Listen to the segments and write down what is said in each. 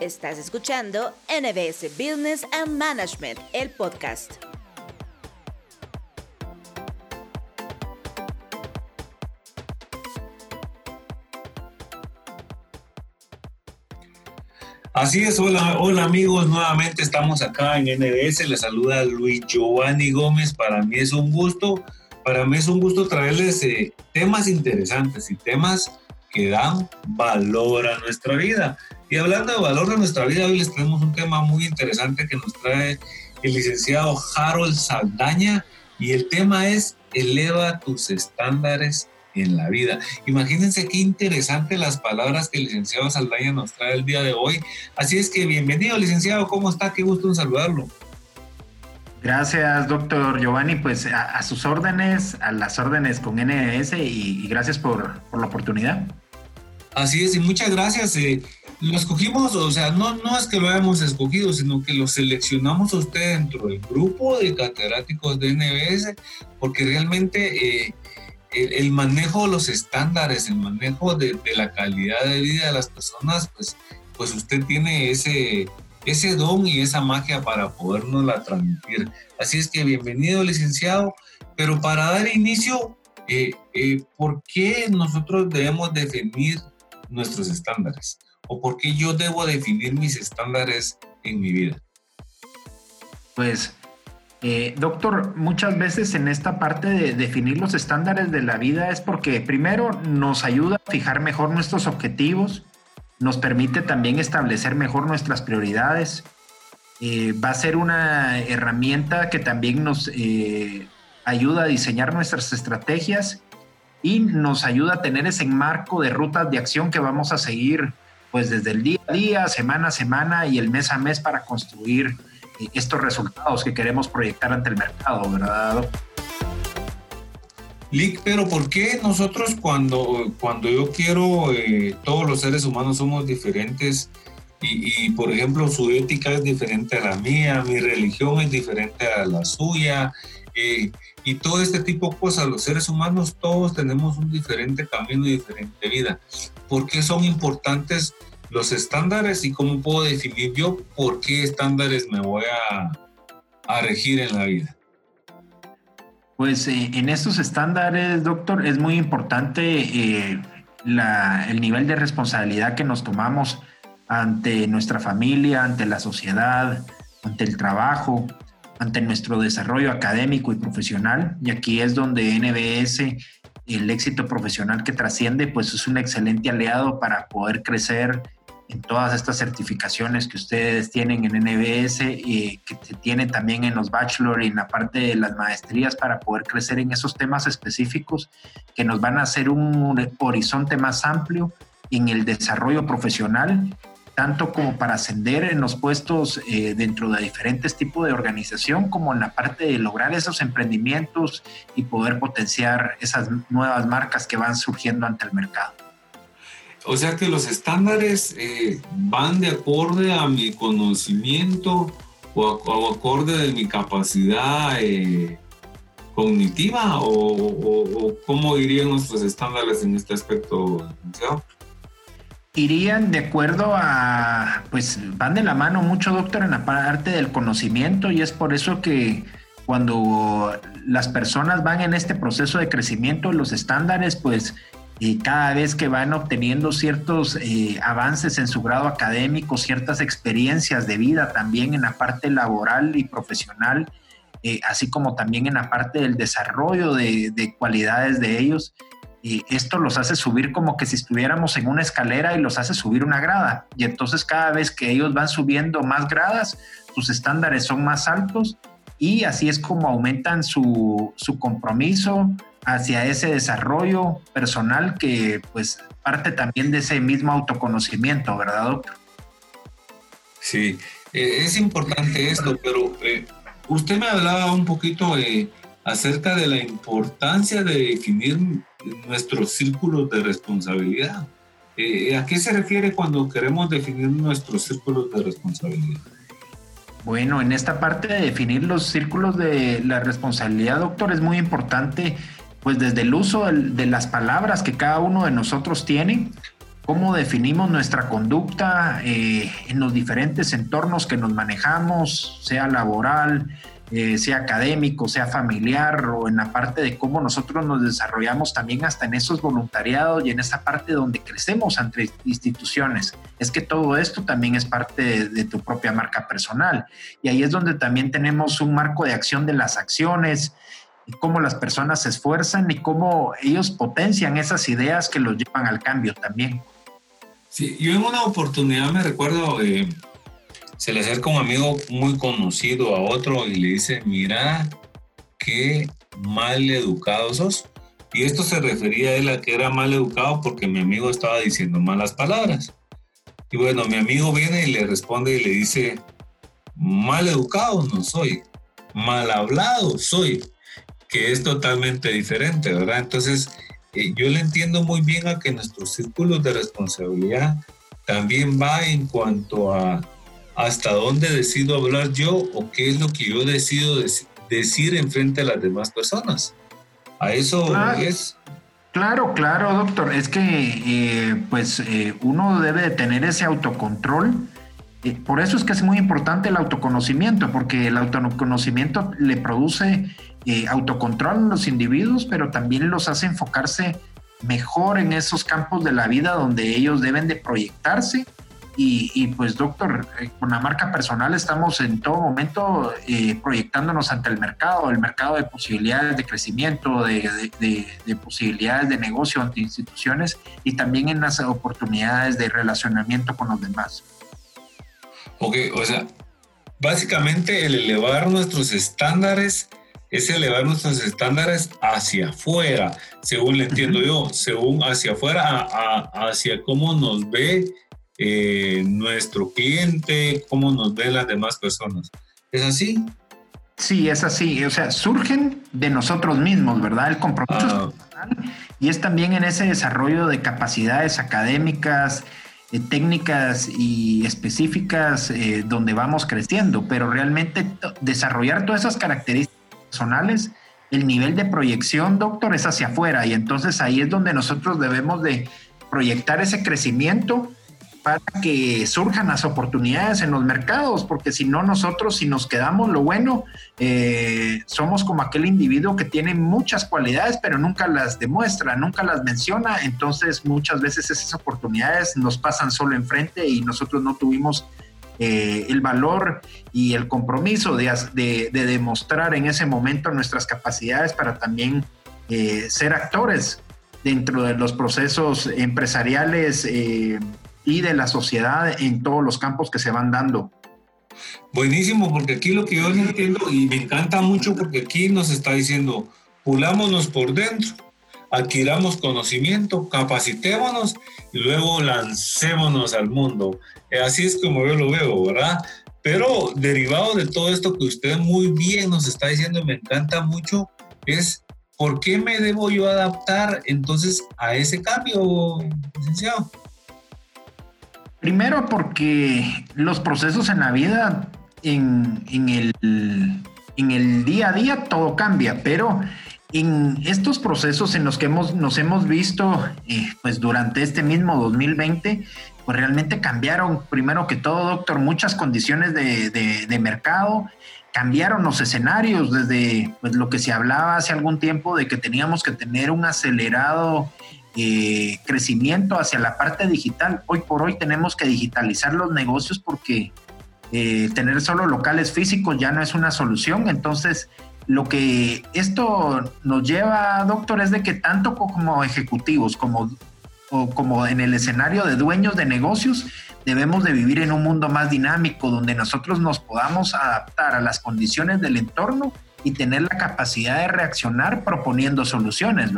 Estás escuchando NBS Business and Management, el podcast. Así es, hola, hola amigos, nuevamente estamos acá en NBS, les saluda Luis Giovanni Gómez, para mí es un gusto, para mí es un gusto traerles eh, temas interesantes y temas que dan valor a nuestra vida. Y hablando de valor a nuestra vida, hoy les tenemos un tema muy interesante que nos trae el licenciado Harold Saldaña y el tema es eleva tus estándares en la vida. Imagínense qué interesante las palabras que el licenciado Saldaña nos trae el día de hoy. Así es que bienvenido, licenciado, ¿cómo está? Qué gusto en saludarlo. Gracias, doctor Giovanni. Pues a, sus órdenes, a las órdenes con NS y, gracias por, por, la oportunidad. Así es, y muchas gracias. Eh, lo escogimos, o sea, no, no es que lo hayamos escogido, sino que lo seleccionamos a usted dentro del grupo de catedráticos de NBS, porque realmente eh, el, manejo de los estándares, el manejo de, la calidad de vida de las personas, pues, pues usted tiene ese, ese don y esa magia para podernos la transmitir. Así es que bienvenido, licenciado. Pero para dar inicio, eh, eh, ¿por qué nosotros debemos definir nuestros estándares? ¿O por qué yo debo definir mis estándares en mi vida? Pues eh, doctor, muchas veces en esta parte de definir los estándares de la vida es porque primero nos ayuda a fijar mejor nuestros objetivos, nos permite también establecer mejor nuestras prioridades, eh, va a ser una herramienta que también nos eh, ayuda a diseñar nuestras estrategias y nos ayuda a tener ese marco de rutas de acción que vamos a seguir pues desde el día a día, semana a semana y el mes a mes para construir estos resultados que queremos proyectar ante el mercado, ¿verdad? Lick, pero ¿por qué nosotros cuando, cuando yo quiero, eh, todos los seres humanos somos diferentes y, por ejemplo su ética es diferente a la mía, mi religión es diferente a la suya eh, y todo este tipo de cosas, los seres humanos todos tenemos un diferente camino y diferente vida. ¿Por qué son importantes los estándares y cómo puedo definir yo por qué estándares me voy a, regir en la vida. Pues eh, en estos estándares, doctor, es muy importante eh, el nivel de responsabilidad que nos tomamos ante nuestra familia, ante la sociedad, ante el trabajo, ante nuestro desarrollo académico y profesional. Y aquí es donde NBS, el éxito profesional que trasciende, pues es un excelente aliado para poder crecer en todas estas certificaciones que ustedes tienen en NBS y que se tienen también en los bachelor y en la parte de las maestrías para poder crecer en esos temas específicos que nos van a hacer un horizonte más amplio en el desarrollo profesional, tanto como para ascender en los puestos eh, dentro de diferentes tipos de organización, como en la parte de lograr esos emprendimientos y poder potenciar esas nuevas marcas que van surgiendo ante el mercado. O sea que los estándares eh, van de acorde a mi conocimiento o, a, acorde de mi capacidad eh, cognitiva o, cómo irían nuestros estándares en este aspecto, Irían de acuerdo a, pues van de la mano mucho, doctor, en la parte del conocimiento y es por eso que cuando las personas van en este proceso de crecimiento, los estándares, pues y cada vez que van obteniendo ciertos eh, avances en su grado académico, ciertas experiencias de vida también en la parte laboral y profesional, eh, así como también en la parte del desarrollo de, cualidades de ellos. Y esto los hace subir como que si estuviéramos en una escalera y los hace subir una grada. Y entonces cada vez que ellos van subiendo más gradas, sus estándares son más altos y así es como aumentan su, su compromiso, hacia ese desarrollo personal que pues parte también de ese mismo autoconocimiento, ¿verdad, doctor? Sí, eh, es importante esto, pero eh, usted me hablaba un poquito acerca de la importancia de definir nuestros círculos de responsabilidad. Eh, ¿A qué se refiere cuando queremos definir nuestros círculos de responsabilidad? Bueno, en esta parte de definir los círculos de la responsabilidad, doctor, es muy importante pues desde el uso de las palabras que cada uno de nosotros tiene, cómo definimos nuestra conducta eh, en los diferentes entornos que nos manejamos, sea laboral, eh, sea académico, sea familiar o en la parte de cómo nosotros nos desarrollamos también hasta en esos voluntariados y en esa parte donde crecemos entre instituciones. Es que todo esto también es parte de, tu propia marca personal. Y ahí es donde también tenemos un marco de acción de las acciones, cómo las personas se esfuerzan y cómo ellos potencian esas ideas que los llevan al cambio también. Sí, yo en una oportunidad me recuerdo, eh, se le acerca un amigo muy conocido a otro y le dice, mira, qué mal educado sos. Y esto se refería a él a que era mal educado porque mi amigo estaba diciendo malas palabras. Y bueno, mi amigo viene y le responde y le dice, mal educado no soy, mal hablado soy, que es totalmente diferente, ¿verdad? Entonces, eh, yo le entiendo muy bien a que nuestros círculos de responsabilidad también va en cuanto a hasta dónde decido hablar yo o qué es lo que yo decido decir en frente a las demás personas. A eso es. Claro, claro, doctor. Es que eh, pues eh, uno debe de tener ese autocontrol. Eh, por eso es que es muy importante el autoconocimiento, porque el autoconocimiento le produce autocontrol a los individuos, pero también los hace enfocarse mejor en esos campos de la vida donde ellos deben de proyectarse y, pues, doctor, eh, con la marca personal estamos en todo momento eh, proyectándonos ante el mercado, el mercado de posibilidades de crecimiento, de, de, posibilidades de negocio ante instituciones y también en las oportunidades de relacionamiento con los demás. Ok, o sea, básicamente el elevar nuestros estándares es elevar nuestros estándares hacia afuera, según le entiendo yo, según hacia afuera, hacia cómo nos ve eh, nuestro cliente, cómo nos ven las demás personas. ¿Es así? Sí, es así. O sea, surgen de nosotros mismos, ¿verdad? El compromiso ah. y es también en ese desarrollo de capacidades académicas, eh, técnicas y específicas eh, donde vamos creciendo, pero realmente desarrollar todas esas características personales, el nivel de proyección, doctor, es hacia afuera y entonces ahí es donde nosotros debemos de proyectar ese crecimiento para que surjan las oportunidades en los mercados, porque si no nosotros, si nos quedamos lo bueno, eh, somos como aquel individuo que tiene muchas cualidades, pero nunca las demuestra, nunca las menciona, entonces muchas veces esas oportunidades nos pasan solo enfrente y nosotros no tuvimos eh, el valor y el compromiso de, demostrar en ese momento nuestras capacidades para también eh, ser actores dentro de los procesos empresariales y de la sociedad en todos los campos que se van dando. Buenísimo, porque aquí lo que yo entiendo y me encanta mucho porque aquí nos está diciendo, pulámonos por dentro, adquiramos conocimiento, capacitémonos y luego lancémonos al mundo. Eh, así es como yo lo veo, ¿verdad? Pero derivado de todo esto que usted muy bien nos está diciendo, me encanta mucho, es ¿por qué me debo yo adaptar entonces a ese cambio, licenciado? Primero porque los procesos en la vida, en, el, en el día a día, todo cambia, pero en estos procesos en los que hemos, nos hemos visto eh, pues durante este mismo 2020, pues realmente cambiaron, primero que todo, doctor, muchas condiciones de, de mercado, cambiaron los escenarios desde pues, lo que se hablaba hace algún tiempo de que teníamos que tener un acelerado eh, crecimiento hacia la parte digital. Hoy por hoy tenemos que digitalizar los negocios porque eh, tener solo locales físicos ya no es una solución. Entonces, lo que esto nos lleva, doctor, es de que tanto como ejecutivos como, como en el escenario de dueños de negocios, debemos de vivir en un mundo más dinámico donde nosotros nos podamos adaptar a las condiciones del entorno y tener la capacidad de reaccionar proponiendo soluciones.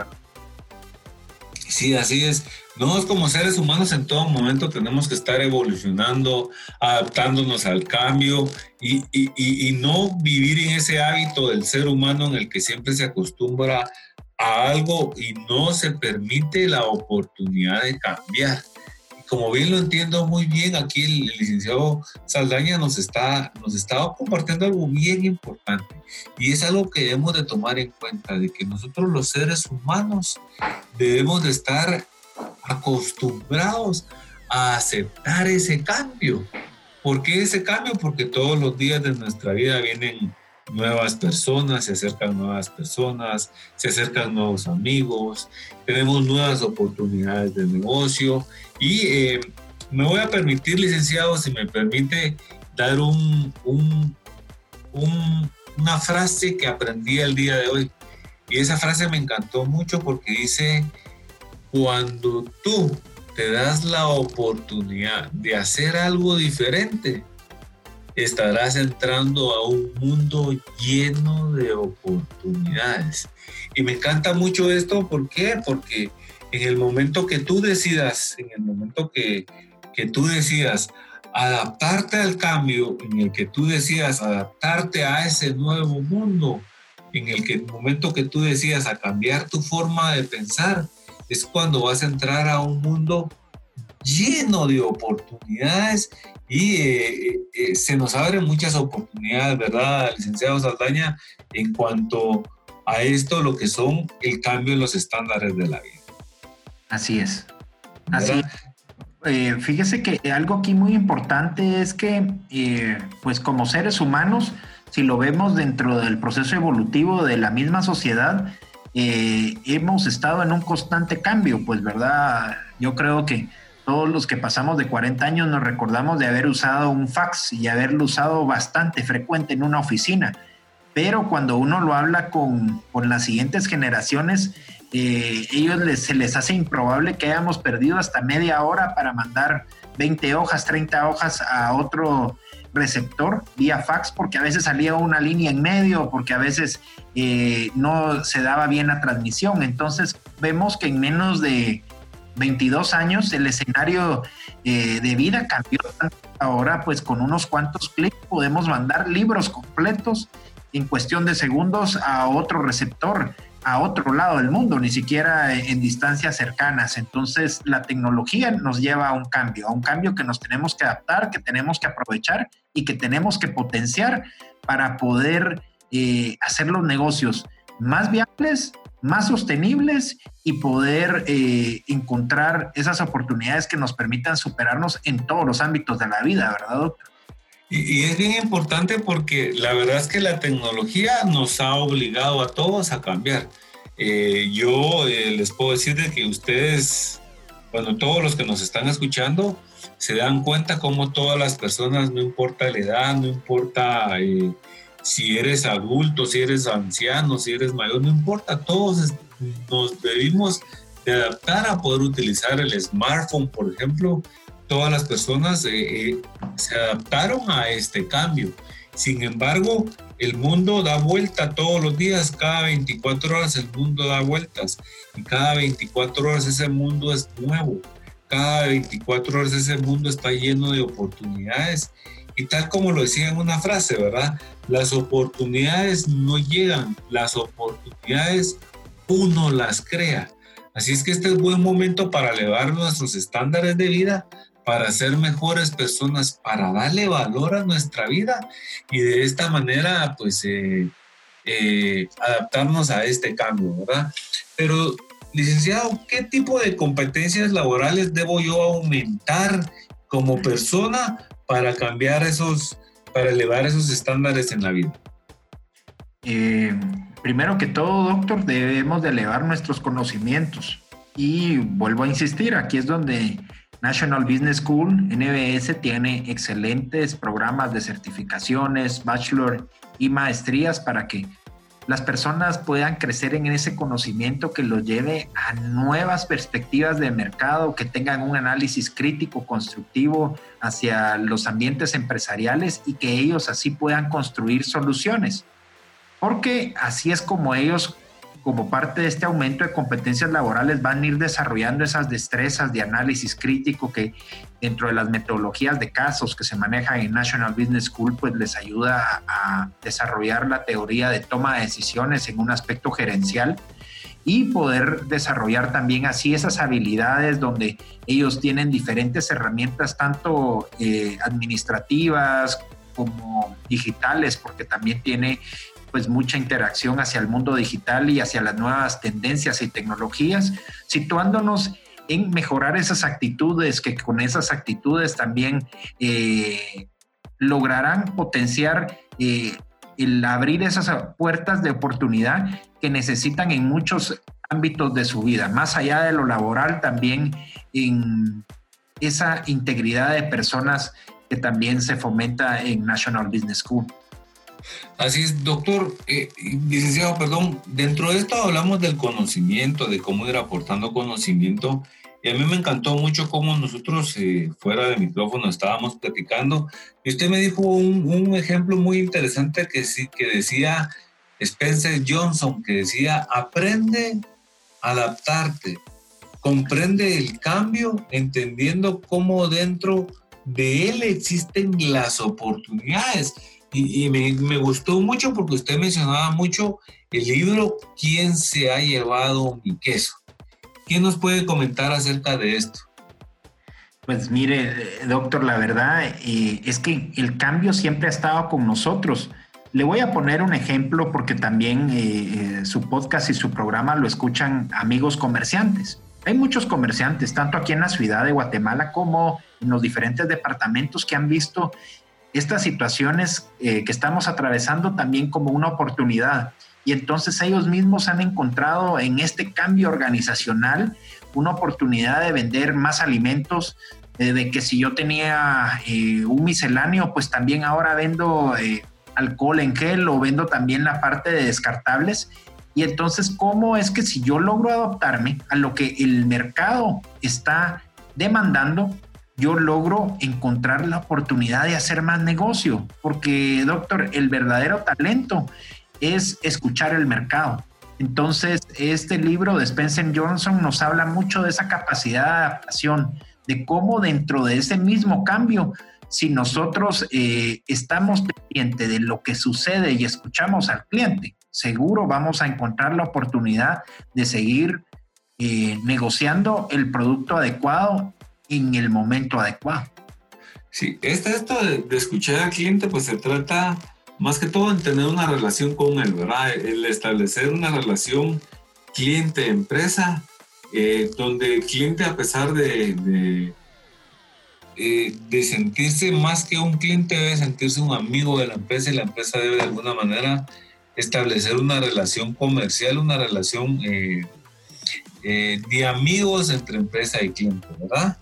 Sí, así es. Nosotros como seres humanos en todo momento tenemos que estar evolucionando, adaptándonos al cambio y, no vivir en ese hábito del ser humano en el que siempre se acostumbra a algo y no se permite la oportunidad de cambiar como bien lo entiendo muy bien, aquí el, licenciado Saldaña nos está, nos estaba compartiendo algo bien importante y es algo que debemos de tomar en cuenta, de que nosotros los seres humanos debemos de estar acostumbrados a aceptar ese cambio. ¿Por qué ese cambio? Porque todos los días de nuestra vida vienen nuevas personas, se acercan nuevas personas, se acercan nuevos amigos, tenemos nuevas oportunidades de negocio y eh, me voy a permitir, licenciado, si me permite, dar un, un, una frase que aprendí el día de hoy. Y esa frase me encantó mucho porque dice, cuando tú te das la oportunidad de hacer algo diferente, estarás entrando a un mundo lleno de oportunidades. Y me encanta mucho esto, ¿por qué? Porque en el momento que tú decidas, en el momento que, que tú decidas adaptarte al cambio, en el que tú decidas adaptarte a ese nuevo mundo, en el que el momento que tú decidas a cambiar tu forma de pensar, es cuando vas a entrar a un mundo lleno de oportunidades y eh, eh, se nos abren muchas oportunidades, ¿verdad, licenciado Saldaña, en cuanto a esto, lo que son el cambio en los estándares de la vida? Así es. Así eh, fíjese que algo aquí muy importante es que, pues como seres humanos, si lo vemos dentro del proceso evolutivo de la misma sociedad, hemos estado en un constante cambio, pues, ¿verdad? Yo creo que todos los que pasamos de 40 años nos recordamos de haber usado un fax y haberlo usado bastante frecuente en una oficina. Pero cuando uno lo habla con, con las siguientes generaciones, eh, ellos les, se les hace improbable que hayamos perdido hasta media hora para mandar 20 hojas, 30 hojas a otro receptor vía fax, porque a veces salía una línea en medio, porque a veces eh, no se daba bien la transmisión. Entonces vemos que en menos de 22 años el escenario eh, de vida cambió. Ahora pues con unos cuantos clics podemos mandar libros completos en cuestión de segundos a otro receptor, a otro lado del mundo, ni siquiera en distancias cercanas. Entonces la tecnología nos lleva a un cambio, a un cambio que nos tenemos que adaptar, que tenemos que aprovechar y que tenemos que potenciar para poder eh, hacer los negocios más viables más sostenibles y poder eh, encontrar esas oportunidades que nos permitan superarnos en todos los ámbitos de la vida, ¿verdad, doctor? Y, es bien importante porque la verdad es que la tecnología nos ha obligado a todos a cambiar. Eh, yo eh, les puedo decir de que ustedes, bueno, todos los que nos están escuchando, se dan cuenta cómo todas las personas, no importa la edad, no importa si eres adulto, si eres anciano, si eres mayor, no importa, todos nos debimos de adaptar a poder utilizar el smartphone, por ejemplo. Todas las personas eh, eh, se adaptaron a este cambio. Sin embargo, el mundo da vuelta todos los días, cada 24 horas el mundo da vueltas y cada 24 horas ese mundo es nuevo. Cada 24 horas ese mundo está lleno de oportunidades y tal como lo decía en una frase, ¿verdad? Las oportunidades no llegan, las oportunidades uno las crea. Así es que este es buen momento para elevar nuestros estándares de vida, para ser mejores personas, para darle valor a nuestra vida y de esta manera, pues, eh, eh, adaptarnos a este cambio, ¿verdad? Pero, licenciado, ¿qué tipo de competencias laborales debo yo aumentar como persona para cambiar esos, para elevar esos estándares en la vida? Eh, primero que todo, doctor, debemos de elevar nuestros conocimientos. Y vuelvo a insistir, aquí es donde National Business School, NBS, tiene excelentes programas de certificaciones, bachelor y maestrías para que las personas puedan crecer en ese conocimiento que los lleve a nuevas perspectivas de mercado, que tengan un análisis crítico, constructivo hacia los ambientes empresariales y que ellos así puedan construir soluciones. Porque así es como ellos como parte de este aumento de competencias laborales van a ir desarrollando esas destrezas de análisis crítico que dentro de las metodologías de casos que se manejan en National Business School, pues les ayuda a, desarrollar la teoría de toma de decisiones en un aspecto gerencial y poder desarrollar también así esas habilidades donde ellos tienen diferentes herramientas, tanto eh, administrativas como digitales, porque también tiene pues mucha interacción hacia el mundo digital y hacia las nuevas tendencias y tecnologías, situándonos en mejorar esas actitudes, que con esas actitudes también eh, lograrán potenciar eh, el abrir esas puertas de oportunidad que necesitan en muchos ámbitos de su vida, más allá de lo laboral, también en esa integridad de personas que también se fomenta en National Business School. Así es, doctor, eh, licenciado, perdón, dentro de esto hablamos del conocimiento, de cómo ir aportando conocimiento. Y a mí me encantó mucho cómo nosotros eh, fuera de micrófono estábamos platicando. Y usted me dijo un, un ejemplo muy interesante que, sí, que decía Spencer Johnson, que decía, aprende a adaptarte, comprende el cambio, entendiendo cómo dentro de él existen las oportunidades. Y, me, me, gustó mucho porque usted mencionaba mucho el libro ¿Quién se ha llevado mi queso? ¿Quién nos puede comentar acerca de esto? Pues mire, doctor, la verdad eh, es que el cambio siempre ha estado con nosotros. Le voy a poner un ejemplo porque también eh, eh, su podcast y su programa lo escuchan amigos comerciantes. Hay muchos comerciantes, tanto aquí en la ciudad de Guatemala como en los diferentes departamentos que han visto estas situaciones eh, que estamos atravesando también como una oportunidad. Y entonces ellos mismos han encontrado en este cambio organizacional una oportunidad de vender más alimentos, eh, de que si yo tenía eh, un misceláneo, pues también ahora vendo alcohol en gel o vendo también la parte de descartables. Y entonces, ¿cómo es que si yo logro adaptarme a lo que el mercado está demandando, yo logro encontrar la oportunidad de hacer más negocio, porque doctor, el verdadero talento es escuchar el mercado. Entonces, este libro de Spencer Johnson nos habla mucho de esa capacidad de adaptación, de cómo dentro de ese mismo cambio, si nosotros eh, estamos pendientes de lo que sucede y escuchamos al cliente, seguro vamos a encontrar la oportunidad de seguir eh, negociando el producto adecuado en el momento adecuado. Sí, esto, esto de, escuchar al cliente, pues se trata más que todo en tener una relación con él, ¿verdad? El establecer una relación cliente-empresa, eh, donde el cliente, a pesar de, de, eh, de, sentirse más que un cliente, debe sentirse un amigo de la empresa y la empresa debe de alguna manera establecer una relación comercial, una relación eh, de amigos entre empresa y cliente, ¿verdad?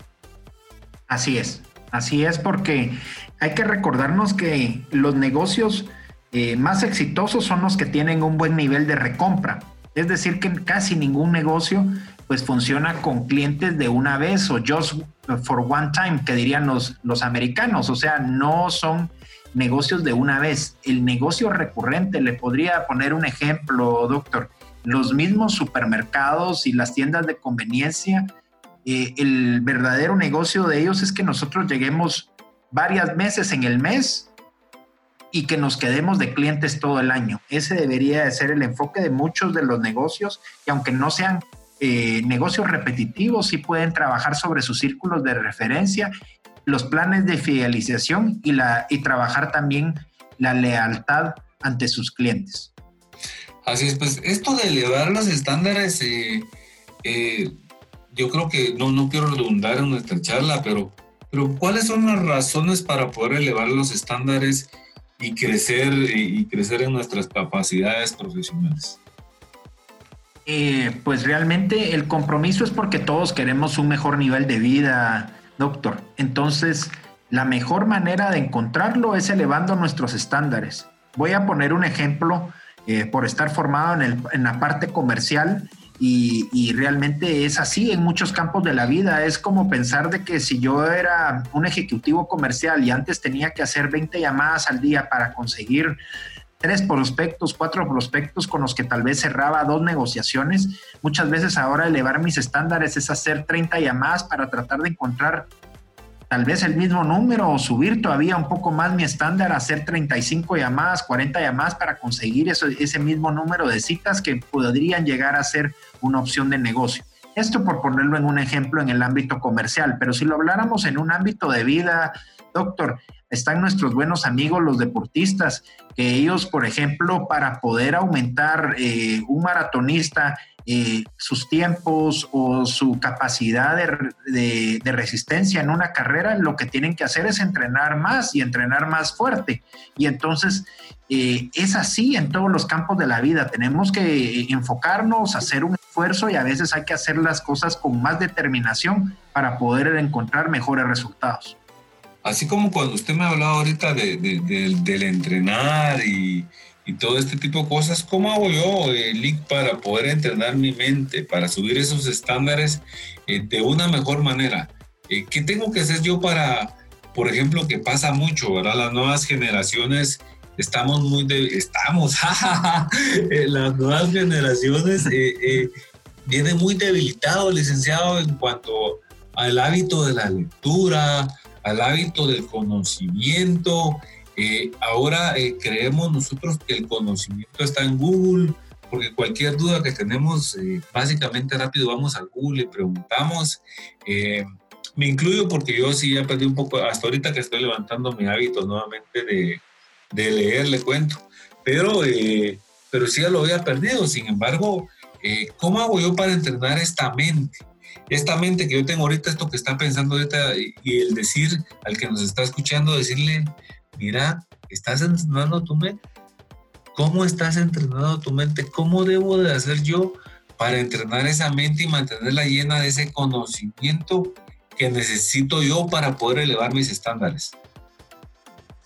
Así es, así es porque hay que recordarnos que los negocios eh, más exitosos son los que tienen un buen nivel de recompra. Es decir, que casi ningún negocio pues funciona con clientes de una vez o just for one time, que dirían los, los americanos. O sea, no son negocios de una vez. El negocio recurrente, le podría poner un ejemplo, doctor. Los mismos supermercados y las tiendas de conveniencia eh, el verdadero negocio de ellos es que nosotros lleguemos varias meses en el mes y que nos quedemos de clientes todo el año. Ese debería de ser el enfoque de muchos de los negocios y aunque no sean eh, negocios repetitivos, sí pueden trabajar sobre sus círculos de referencia, los planes de fidelización y, la, y trabajar también la lealtad ante sus clientes. Así es, pues esto de elevar los estándares eh, yo creo que no, no quiero redundar en nuestra charla, pero, pero ¿cuáles son las razones para poder elevar los estándares y crecer, y crecer en nuestras capacidades profesionales? Eh, pues realmente el compromiso es porque todos queremos un mejor nivel de vida, doctor. Entonces, la mejor manera de encontrarlo es elevando nuestros estándares. Voy a poner un ejemplo eh, por estar formado en, el, en la parte comercial y, realmente es así en muchos campos de la vida. Es como pensar de que si yo era un ejecutivo comercial y antes tenía que hacer 20 llamadas al día para conseguir tres prospectos, cuatro prospectos con los que tal vez cerraba dos negociaciones, muchas veces ahora elevar mis estándares es hacer 30 llamadas para tratar de encontrar tal vez el mismo número o subir todavía un poco más mi estándar, hacer 35 llamadas, 40 llamadas para conseguir ese mismo número de citas que podrían llegar a ser una opción de negocio. Esto por ponerlo en un ejemplo en el ámbito comercial, pero si lo habláramos en un ámbito de vida, doctor, están nuestros buenos amigos los deportistas, que ellos, por ejemplo, para poder aumentar eh, un maratonista eh, sus tiempos o su capacidad de, resistencia en una carrera, lo que tienen que hacer es entrenar más y entrenar más fuerte. Y entonces eh, es así en todos los campos de la vida. Tenemos que enfocarnos, hacer un esfuerzo y a veces hay que hacer las cosas con más determinación para poder encontrar mejores resultados. Así como cuando usted me ha hablado ahorita del entrenar y, y todo este tipo de cosas, ¿cómo hago yo, eh, para poder entrenar mi mente, para subir esos estándares eh, de una mejor manera? Eh, ¿Qué tengo que hacer yo para, por ejemplo, que pasa mucho, ¿verdad? Las nuevas generaciones estamos muy, de, estamos, eh, las nuevas generaciones vienen muy debilitados, licenciado, en cuanto al hábito de la lectura, al hábito del conocimiento, eh, ahora eh, creemos nosotros que el conocimiento está en Google, porque cualquier duda que tenemos, eh, básicamente rápido vamos a Google y preguntamos. me incluyo porque yo sí ya perdí un poco, hasta ahorita que estoy levantando mi hábito nuevamente de, de leer, le cuento. Pero, pero sí ya lo había perdido. Sin embargo, ¿cómo hago yo para entrenar esta mente? Esta mente que yo tengo ahorita, esto que está pensando ahorita, y el decir al que nos está escuchando, decirle, mira, ¿estás entrenando tu mente? ¿Cómo estás entrenando tu mente? ¿Cómo debo de hacer yo para entrenar esa mente y mantenerla llena de ese conocimiento que necesito yo para poder elevar mis estándares?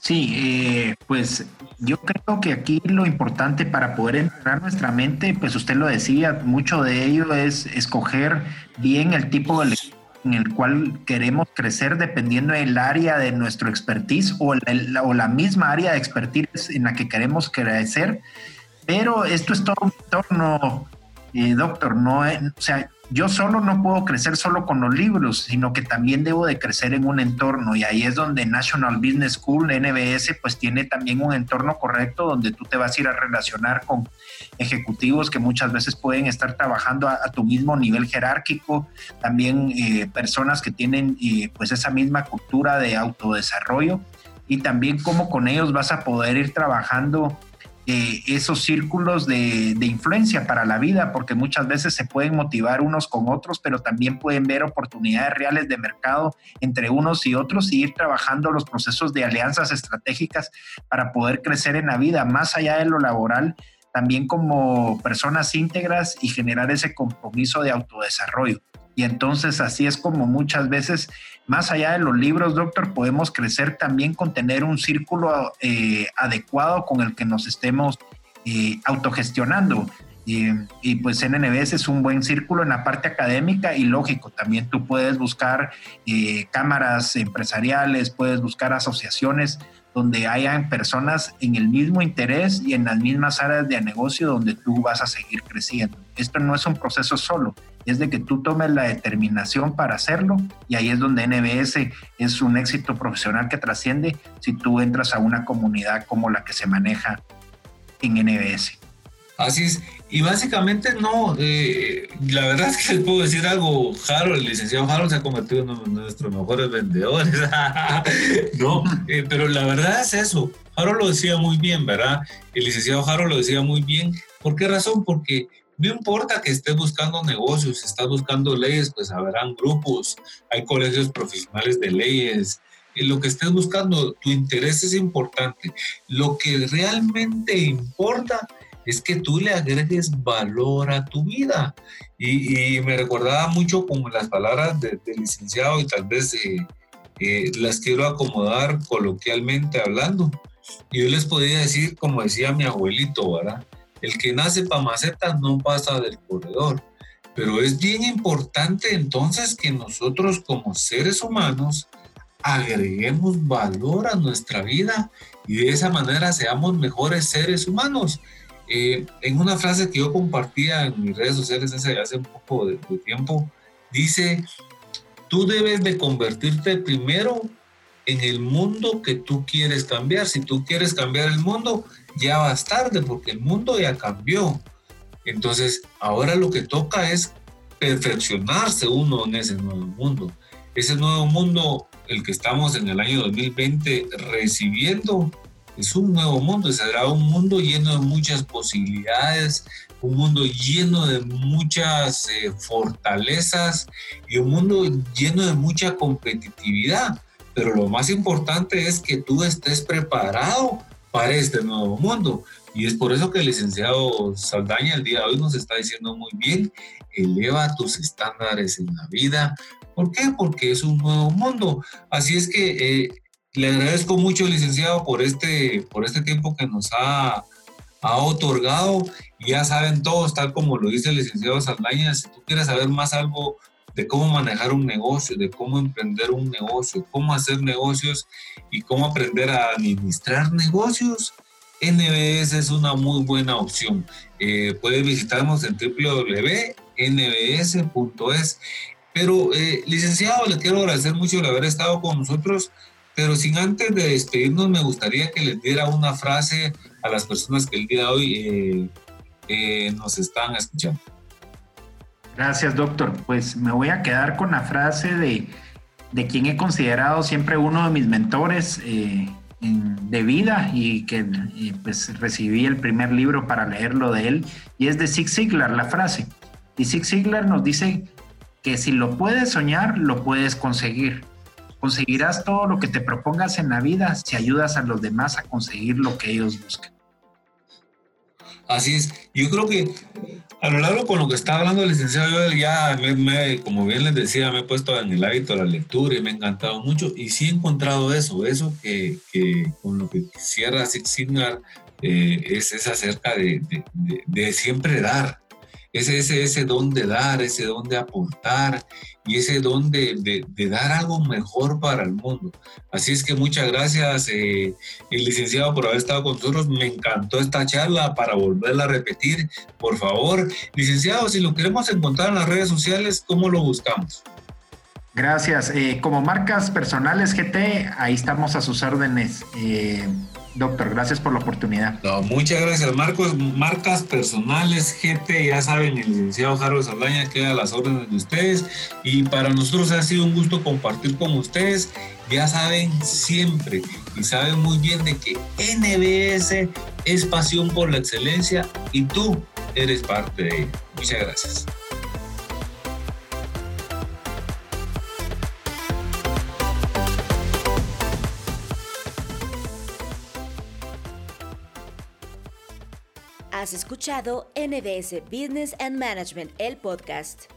Sí, eh, pues yo creo que aquí lo importante para poder entrenar nuestra mente, pues usted lo decía, mucho de ello es escoger bien el tipo de lectura en el cual queremos crecer dependiendo del área de nuestro expertise o, la misma área de expertise en la que queremos crecer. Pero esto es todo un entorno, eh, doctor, no, o sea, yo solo no puedo crecer solo con los libros, sino que también debo de crecer en un entorno. Y ahí es donde National Business School, NBS, pues tiene también un entorno correcto donde tú te vas a ir a relacionar con ejecutivos que muchas veces pueden estar trabajando a, tu mismo nivel jerárquico, también eh, personas que tienen eh, pues esa misma cultura de autodesarrollo. Y también cómo con ellos vas a poder ir trabajando eh, esos círculos de, influencia para la vida, porque muchas veces se pueden motivar unos con otros, pero también pueden ver oportunidades reales de mercado entre unos y otros y ir trabajando los procesos de alianzas estratégicas para poder crecer en la vida, más allá de lo laboral, también como personas íntegras y generar ese compromiso de autodesarrollo. Y entonces así es como muchas veces, más allá de los libros, doctor, podemos crecer también con tener un círculo eh, adecuado con el que nos estemos eh, autogestionando. y pues NNBS es un buen círculo en la parte académica y lógico, también tú puedes buscar eh, cámaras empresariales, puedes buscar asociaciones donde hayan personas en el mismo interés y en las mismas áreas de negocio donde tú vas a seguir creciendo. Esto no es un proceso solo, es de que tú tomes la determinación para hacerlo y ahí es donde NBS es un éxito profesional que trasciende si tú entras a una comunidad como la que se maneja en NBS. Así es. Y básicamente no, eh, la verdad es que les puedo decir algo, Harold, el licenciado Harold se ha convertido en uno de nuestros mejores vendedores, no, eh, pero la verdad es eso, Harold lo decía muy bien, ¿verdad? El licenciado Harold lo decía muy bien, ¿por qué razón? Porque no importa que estés buscando negocios, si estás buscando leyes, pues habrán grupos, hay colegios profesionales de leyes. Lo que estés buscando, tu interés es importante. Lo que realmente importa es que tú le agregues valor a tu vida. Y, me recordaba mucho como las palabras del licenciado y tal vez eh, eh, las quiero acomodar coloquialmente hablando. Y yo les podría decir, como decía mi abuelito, ¿verdad? El que nace para maceta no pasa del corredor. Pero es bien importante entonces que nosotros como seres humanos agreguemos valor a nuestra vida y de esa manera seamos mejores seres humanos. Eh, en una frase que yo compartía en mis redes sociales hace, hace poco de, de tiempo, dice, tú debes de convertirte primero en el mundo que tú quieres cambiar. Si tú quieres cambiar el mundo, ya vas tarde porque el mundo ya cambió. Entonces, ahora lo que toca es perfeccionarse uno en ese nuevo mundo. Ese nuevo mundo, el que estamos en el año 2020 recibiendo, es un nuevo mundo, será un mundo lleno de muchas posibilidades, un mundo lleno de muchas eh, fortalezas y un mundo lleno de mucha competitividad. Pero lo más importante es que tú estés preparado para este nuevo mundo. Y es por eso que el licenciado Saldaña el día de hoy nos está diciendo muy bien, eleva tus estándares en la vida. ¿Por qué? Porque es un nuevo mundo. Así es que eh, le agradezco mucho, licenciado, por este, por este tiempo que nos ha, ha otorgado. Ya saben todos, tal como lo dice el licenciado Saldaña, si tú quieres saber más algo de cómo manejar un negocio, de cómo emprender un negocio, cómo hacer negocios y cómo aprender a administrar negocios, NBS es una muy buena opción. Eh, puedes visitarnos en www.nbs.es. Pero, eh, licenciado, le quiero agradecer mucho el haber estado con nosotros, pero sin antes de despedirnos, me gustaría que les diera una frase a las personas que el día de hoy eh, nos están escuchando. Gracias, doctor. Pues me voy a quedar con la frase de, de quien he considerado siempre uno de mis mentores eh, de vida y que pues recibí el primer libro para leerlo de él y es de Zig Ziglar la frase. Y Zig Ziglar nos dice que si lo puedes soñar, lo puedes conseguir. Conseguirás todo lo que te propongas en la vida si ayudas a los demás a conseguir lo que ellos buscan. Así es. Yo creo que a lo largo con lo que está hablando el licenciado Joel, ya me, como bien les decía, me he puesto en el hábito de la lectura y me ha encantado mucho. Y sí he encontrado eso, eso que, que con lo que cierra Six eh, es, es, acerca de, de, siempre dar. Ese, ese, ese don de dar, ese don de aportar y ese don de, de, dar algo mejor para el mundo. Así es que muchas gracias, eh, el licenciado, por haber estado con nosotros. Me encantó esta charla para volverla a repetir. Por favor, licenciado, si lo queremos encontrar en las redes sociales, ¿cómo lo buscamos? Gracias. Eh, como marcas personales GT, ahí estamos a sus órdenes. Eh, Doctor, gracias por la oportunidad. muchas gracias, Marcos. Marcas personales, GT, ya saben, el licenciado Carlos Saldaña queda a las órdenes de ustedes. Y para nosotros ha sido un gusto compartir con ustedes. Ya saben siempre y saben muy bien de que NBS es pasión por la excelencia y tú eres parte de ella. Muchas gracias. Has escuchado NBS Business and Management, el podcast.